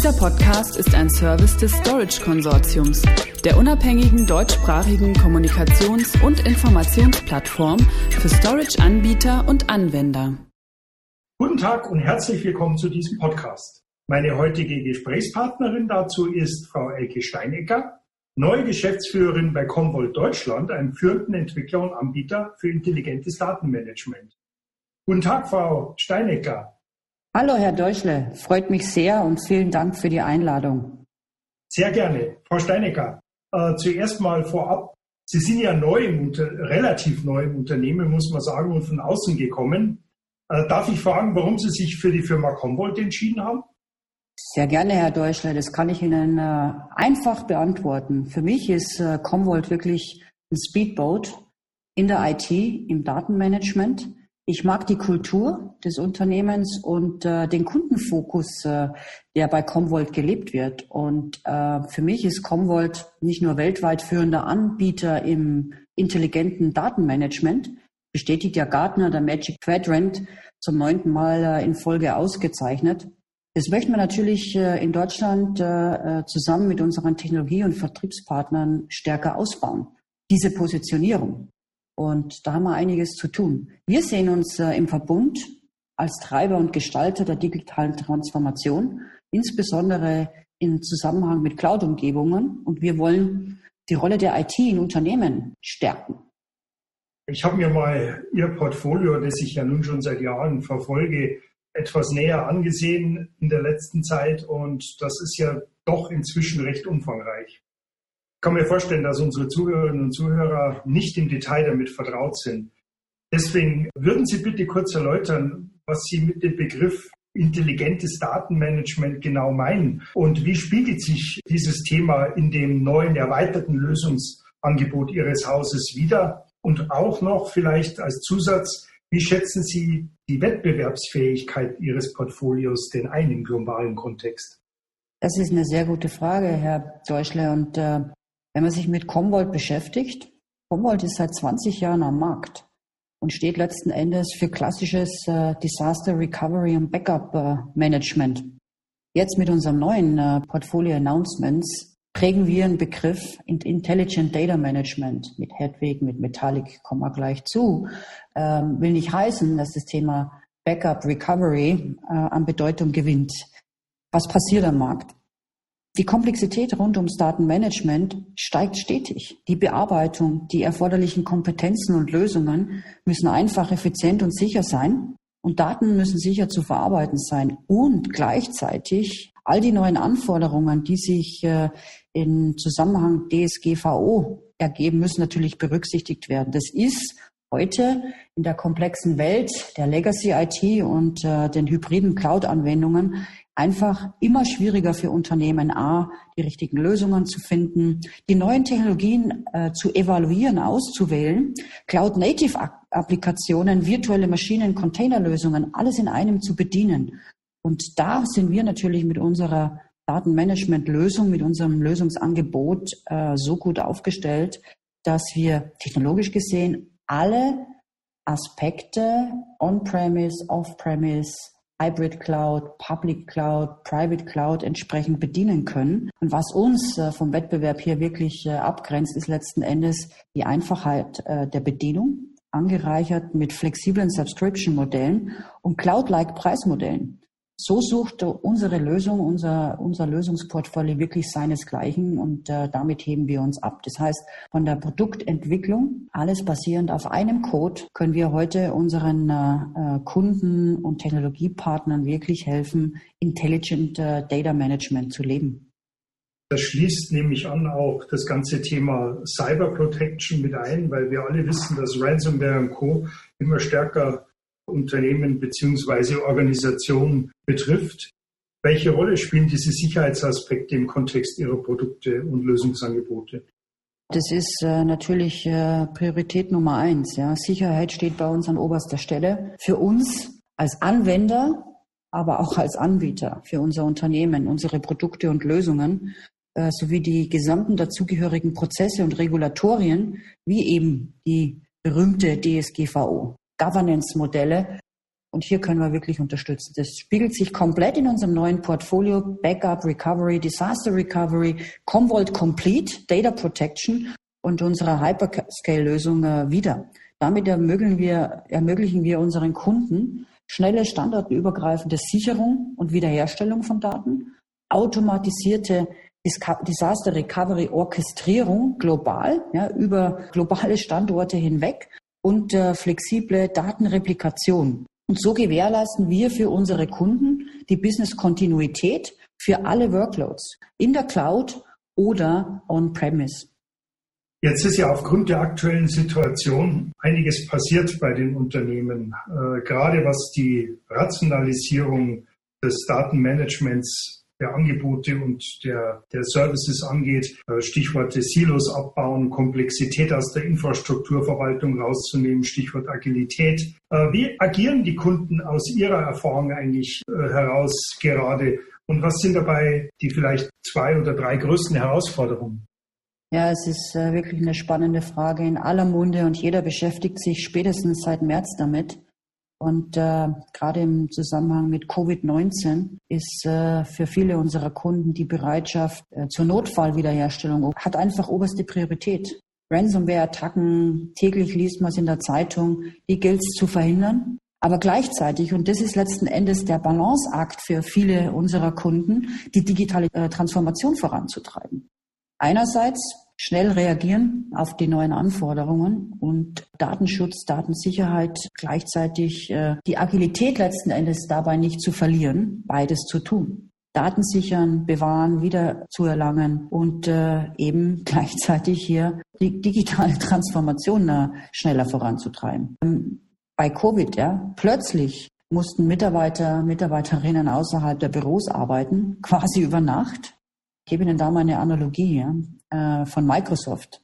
Dieser Podcast ist ein Service des Storage Konsortiums, der unabhängigen deutschsprachigen Kommunikations- und Informationsplattform für Storage-Anbieter und Anwender. Guten Tag und herzlich willkommen zu diesem Podcast. Meine heutige Gesprächspartnerin dazu ist Frau Elke Steinecker, neue Geschäftsführerin bei Commvault Deutschland, einem führenden Entwickler und Anbieter für intelligentes Datenmanagement. Guten Tag, Frau Steinecker. Hallo, Herr Deutschle. Freut mich sehr und vielen Dank für die Einladung. Sehr gerne. Frau Steinecker, äh, zuerst mal vorab. Sie sind ja neu im, relativ neu im Unternehmen, muss man sagen, und von außen gekommen. Äh, darf ich fragen, warum Sie sich für die Firma Commvault entschieden haben? Sehr gerne, Herr Deutschle. Das kann ich Ihnen äh, einfach beantworten. Für mich ist äh, Commvault wirklich ein Speedboat in der IT, im Datenmanagement. Ich mag die Kultur des Unternehmens und äh, den Kundenfokus, äh, der bei Comvolt gelebt wird. Und äh, für mich ist Comvolt nicht nur weltweit führender Anbieter im intelligenten Datenmanagement, bestätigt ja Gartner der Magic Quadrant zum neunten Mal äh, in Folge ausgezeichnet. Das möchten wir natürlich äh, in Deutschland äh, zusammen mit unseren Technologie- und Vertriebspartnern stärker ausbauen. Diese Positionierung. Und da haben wir einiges zu tun. Wir sehen uns äh, im Verbund als Treiber und Gestalter der digitalen Transformation, insbesondere im Zusammenhang mit Cloud-Umgebungen. Und wir wollen die Rolle der IT in Unternehmen stärken. Ich habe mir mal Ihr Portfolio, das ich ja nun schon seit Jahren verfolge, etwas näher angesehen in der letzten Zeit und das ist ja doch inzwischen recht umfangreich kann mir vorstellen, dass unsere Zuhörerinnen und Zuhörer nicht im Detail damit vertraut sind. Deswegen würden Sie bitte kurz erläutern, was Sie mit dem Begriff intelligentes Datenmanagement genau meinen und wie spiegelt sich dieses Thema in dem neuen erweiterten Lösungsangebot Ihres Hauses wieder? Und auch noch vielleicht als Zusatz, wie schätzen Sie die Wettbewerbsfähigkeit Ihres Portfolios denn ein im globalen Kontext? Das ist eine sehr gute Frage, Herr Deutschle. Und äh, wenn man sich mit Commvault beschäftigt, Commvault ist seit 20 Jahren am Markt und steht letzten Endes für klassisches äh, Disaster Recovery und Backup äh, Management. Jetzt mit unserem neuen äh, Portfolio Announcements prägen wir einen Begriff Intelligent Data Management mit Hedwig, mit Metallic, kommen wir gleich zu. Ähm, will nicht heißen, dass das Thema Backup Recovery äh, an Bedeutung gewinnt. Was passiert am Markt? Die Komplexität rund ums Datenmanagement steigt stetig. Die Bearbeitung, die erforderlichen Kompetenzen und Lösungen müssen einfach, effizient und sicher sein. Und Daten müssen sicher zu verarbeiten sein. Und gleichzeitig all die neuen Anforderungen, die sich äh, im Zusammenhang DSGVO ergeben, müssen natürlich berücksichtigt werden. Das ist heute in der komplexen Welt der Legacy IT und äh, den hybriden Cloud-Anwendungen einfach immer schwieriger für Unternehmen, A, die richtigen Lösungen zu finden, die neuen Technologien äh, zu evaluieren, auszuwählen, Cloud-Native-Applikationen, virtuelle Maschinen, Containerlösungen, alles in einem zu bedienen. Und da sind wir natürlich mit unserer Datenmanagement-Lösung, mit unserem Lösungsangebot äh, so gut aufgestellt, dass wir technologisch gesehen alle Aspekte on-premise, off-premise, Hybrid Cloud, Public Cloud, Private Cloud entsprechend bedienen können. Und was uns äh, vom Wettbewerb hier wirklich äh, abgrenzt, ist letzten Endes die Einfachheit äh, der Bedienung, angereichert mit flexiblen Subscription-Modellen und Cloud-like Preismodellen. So sucht unsere Lösung, unser, unser Lösungsportfolio wirklich seinesgleichen und äh, damit heben wir uns ab. Das heißt, von der Produktentwicklung, alles basierend auf einem Code, können wir heute unseren äh, äh Kunden und Technologiepartnern wirklich helfen, intelligent äh, Data Management zu leben. Das schließt nämlich an auch das ganze Thema Cyber Protection mit ein, weil wir alle wissen, dass Ransomware und Co. immer stärker Unternehmen beziehungsweise Organisationen betrifft. Welche Rolle spielen diese Sicherheitsaspekte im Kontext Ihrer Produkte und Lösungsangebote? Das ist äh, natürlich äh, Priorität Nummer eins. Ja. Sicherheit steht bei uns an oberster Stelle. Für uns als Anwender, aber auch als Anbieter, für unser Unternehmen, unsere Produkte und Lösungen äh, sowie die gesamten dazugehörigen Prozesse und Regulatorien, wie eben die berühmte DSGVO. Governance-Modelle Und hier können wir wirklich unterstützen. Das spiegelt sich komplett in unserem neuen Portfolio Backup Recovery, Disaster Recovery, Commvault Complete, Data Protection und unserer Hyperscale-Lösung äh, wieder. Damit ermöglichen wir, ermöglichen wir unseren Kunden schnelle standortübergreifende Sicherung und Wiederherstellung von Daten, automatisierte Disaster Recovery Orchestrierung global, ja, über globale Standorte hinweg und äh, flexible Datenreplikation. Und so gewährleisten wir für unsere Kunden die Business-Kontinuität für alle Workloads in der Cloud oder on-premise. Jetzt ist ja aufgrund der aktuellen Situation einiges passiert bei den Unternehmen, äh, gerade was die Rationalisierung des Datenmanagements der Angebote und der, der Services angeht. Äh, Stichworte Silos abbauen, Komplexität aus der Infrastrukturverwaltung rauszunehmen, Stichwort Agilität. Äh, wie agieren die Kunden aus ihrer Erfahrung eigentlich äh, heraus gerade? Und was sind dabei die vielleicht zwei oder drei größten Herausforderungen? Ja, es ist wirklich eine spannende Frage in aller Munde und jeder beschäftigt sich spätestens seit März damit. Und äh, gerade im Zusammenhang mit Covid-19 ist äh, für viele unserer Kunden die Bereitschaft äh, zur Notfallwiederherstellung hat einfach oberste Priorität. Ransomware-Attacken, täglich liest man es in der Zeitung, die gilt es zu verhindern. Aber gleichzeitig, und das ist letzten Endes der Balanceakt für viele unserer Kunden, die digitale äh, Transformation voranzutreiben. Einerseits schnell reagieren auf die neuen Anforderungen und Datenschutz, Datensicherheit gleichzeitig äh, die Agilität letzten Endes dabei nicht zu verlieren, beides zu tun. Daten sichern, bewahren, wieder zu erlangen und äh, eben gleichzeitig hier die digitale Transformation äh, schneller voranzutreiben. Ähm, bei Covid, ja, plötzlich mussten Mitarbeiter, Mitarbeiterinnen außerhalb der Büros arbeiten, quasi über Nacht. Ich gebe Ihnen da mal eine Analogie. Ja äh, von Microsoft.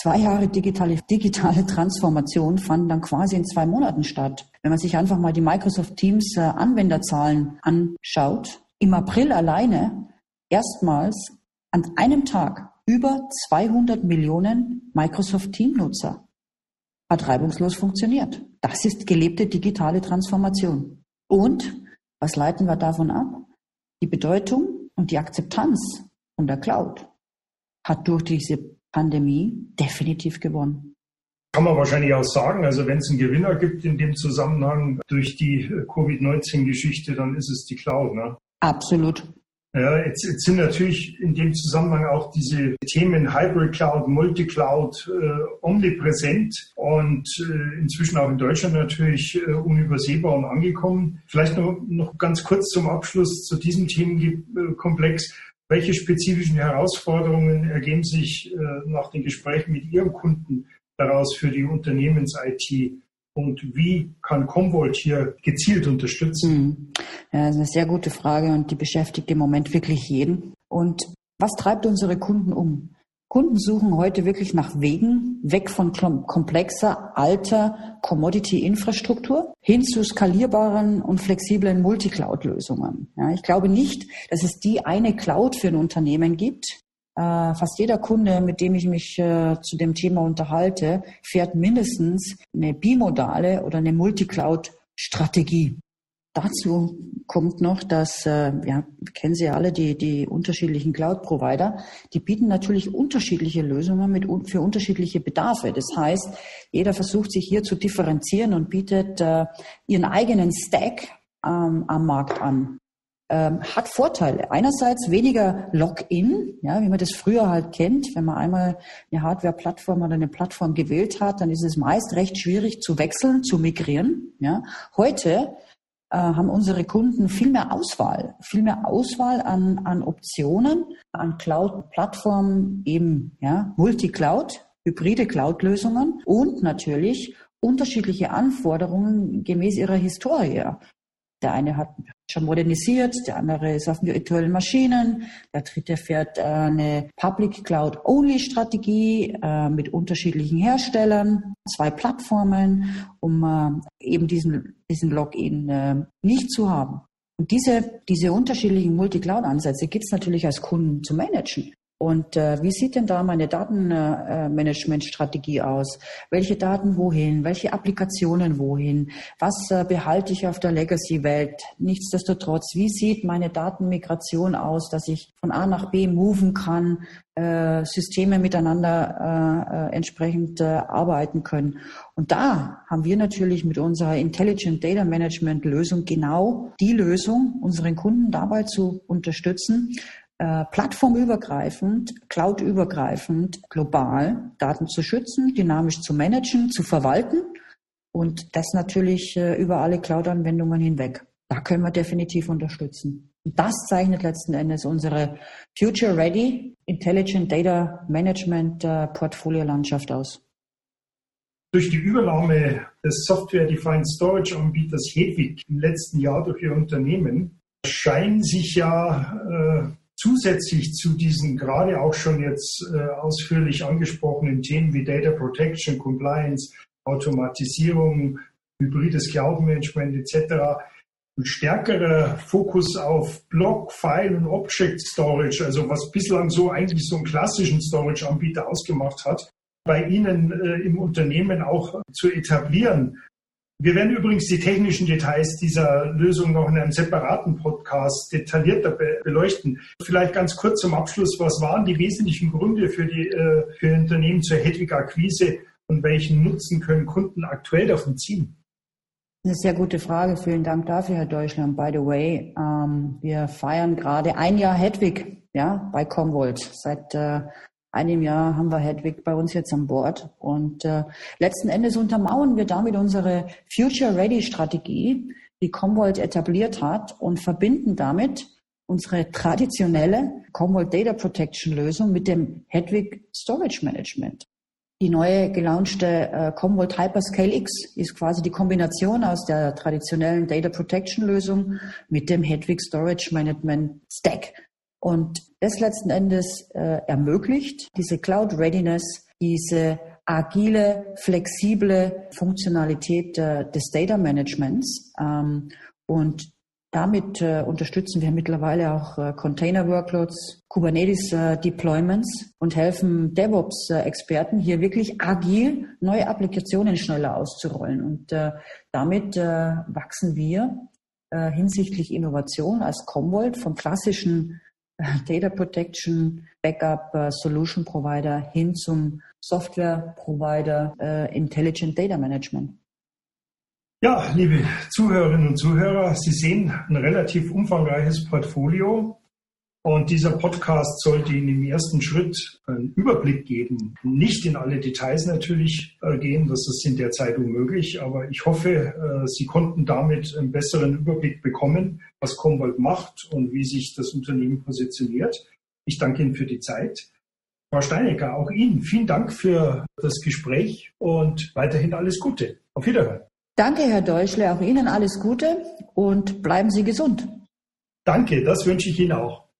Zwei Jahre digitale, digitale Transformation fanden dann quasi in zwei Monaten statt. Wenn man sich einfach mal die Microsoft Teams äh, Anwenderzahlen anschaut, im April alleine erstmals an einem Tag über 200 Millionen Microsoft Team Nutzer. Hat reibungslos funktioniert. Das ist gelebte digitale Transformation. Und was leiten wir davon ab? Die Bedeutung und die Akzeptanz von der Cloud hat durch diese Pandemie definitiv gewonnen. Kann man wahrscheinlich auch sagen, also wenn es einen Gewinner gibt in dem Zusammenhang durch die Covid-19-Geschichte, dann ist es die Cloud. Ne? Absolut. Ja, jetzt, jetzt sind natürlich in dem Zusammenhang auch diese Themen Hybrid Cloud, Multicloud äh, omnipräsent und äh, inzwischen auch in Deutschland natürlich äh, unübersehbar und angekommen. Vielleicht noch, noch ganz kurz zum Abschluss zu diesem Themenkomplex. Welche spezifischen Herausforderungen ergeben sich äh, nach den Gesprächen mit Ihrem Kunden daraus für die Unternehmens-IT? Und wie kann Commvault hier gezielt unterstützen? Hm. Ja, das ist eine sehr gute Frage und die beschäftigt im Moment wirklich jeden. Und was treibt unsere Kunden um? Kunden suchen heute wirklich nach Wegen weg von komplexer, alter Commodity-Infrastruktur hin zu skalierbaren und flexiblen Multicloud-Lösungen. Ja, ich glaube nicht, dass es die eine Cloud für ein Unternehmen gibt. Äh, fast jeder Kunde, mit dem ich mich äh, zu dem Thema unterhalte, fährt mindestens eine bimodale oder eine Multicloud-Strategie. Dazu kommt noch, dass, äh, ja, kennen Sie alle, die, die unterschiedlichen Cloud-Provider, die bieten natürlich unterschiedliche Lösungen mit, für unterschiedliche Bedarfe. Das heißt, jeder versucht sich hier zu differenzieren und bietet äh, ihren eigenen Stack ähm, am Markt an. Ähm, hat Vorteile. Einerseits weniger Login, ja, wie man das früher halt kennt. Wenn man einmal eine Hardware-Plattform oder eine Plattform gewählt hat, dann ist es meist recht schwierig zu wechseln, zu migrieren. Ja. Heute haben unsere Kunden viel mehr Auswahl, viel mehr Auswahl an, an Optionen, an Cloud-Plattformen, eben ja, Multi-Cloud, hybride Cloud-Lösungen und natürlich unterschiedliche Anforderungen gemäß ihrer Historie. Der eine hat schon modernisiert, der andere ist auf virtuellen Maschinen, der dritte fährt äh, eine Public Cloud Only Strategie äh, mit unterschiedlichen Herstellern, zwei Plattformen, um äh, eben diesen, diesen Login nicht zu haben. Und diese, diese unterschiedlichen Multi-Cloud-Ansätze gibt es natürlich als Kunden zu managen. Und äh, wie sieht denn da meine Datenmanagementstrategie aus? Welche Daten wohin? Welche Applikationen wohin? Was äh, behalte ich auf der Legacy-Welt? Nichtsdestotrotz, wie sieht meine Datenmigration aus, dass ich von A nach B moven kann, äh, Systeme miteinander äh, äh, entsprechend äh, arbeiten können? Und da haben wir natürlich mit unserer Intelligent Data Management Lösung genau die Lösung, unseren Kunden dabei zu unterstützen, äh, plattformübergreifend, cloudübergreifend, global Daten zu schützen, dynamisch zu managen, zu verwalten und das natürlich äh, über alle Cloud-Anwendungen hinweg. Da können wir definitiv unterstützen. Und das zeichnet letzten Endes unsere Future Ready Intelligent Data Management äh, Portfolio-Landschaft aus. Durch die Übernahme des Software-Defined Storage Anbieters Hedwig im letzten Jahr durch Ihr Unternehmen scheinen sich ja äh, zusätzlich zu diesen gerade auch schon jetzt äh, ausführlich angesprochenen Themen wie Data Protection, Compliance, Automatisierung, hybrides Cloud Management etc. ein stärkerer Fokus auf Block, File und Object Storage, also was bislang so eigentlich so einen klassischen Storage-Anbieter ausgemacht hat, bei Ihnen äh, im Unternehmen auch zu etablieren. Wir werden übrigens die technischen Details dieser Lösung noch in einem separaten Podcast detaillierter be beleuchten. Vielleicht ganz kurz zum Abschluss, was waren die wesentlichen Gründe für die äh, für Unternehmen zur Hedwig-Akquise und welchen Nutzen können Kunden aktuell davon ziehen? Eine sehr gute Frage. Vielen Dank dafür, Herr Deutschland. By the way, ähm, wir feiern gerade ein Jahr Hedwig ja, bei Comvolt. Seit äh, einem Jahr haben wir Hedwig bei uns jetzt an Bord. Und äh, letzten Endes untermauern wir damit unsere Future Ready Strategie, die Commvault etabliert hat und verbinden damit unsere traditionelle Commvault Data Protection Lösung mit dem Hedwig Storage Management. Die neue gelaunchte äh, Commvault Hyperscale X ist quasi die Kombination aus der traditionellen Data Protection Lösung mit dem Hedwig Storage Management Stack. Und das letzten Endes äh, ermöglicht diese Cloud Readiness, diese agile, flexible Funktionalität äh, des Data Managements. Ähm, und damit äh, unterstützen wir mittlerweile auch äh, Container Workloads, Kubernetes äh, Deployments und helfen DevOps Experten hier wirklich agil neue Applikationen schneller auszurollen. Und äh, damit äh, wachsen wir äh, hinsichtlich Innovation als Commvault vom klassischen Data Protection Backup uh, Solution Provider hin zum Software Provider uh, Intelligent Data Management. Ja, liebe Zuhörerinnen und Zuhörer, Sie sehen ein relativ umfangreiches Portfolio und dieser Podcast sollte Ihnen im ersten Schritt einen Überblick geben. Nicht in alle Details natürlich äh, gehen, das ist in der Zeit unmöglich, aber ich hoffe, äh, Sie konnten damit einen besseren Überblick bekommen, was Comwald macht und wie sich das Unternehmen positioniert. Ich danke Ihnen für die Zeit. Frau Steinecker, auch Ihnen vielen Dank für das Gespräch und weiterhin alles Gute. Auf Wiederhören. Danke, Herr Deutschle, auch Ihnen alles Gute und bleiben Sie gesund. Danke, das wünsche ich Ihnen auch.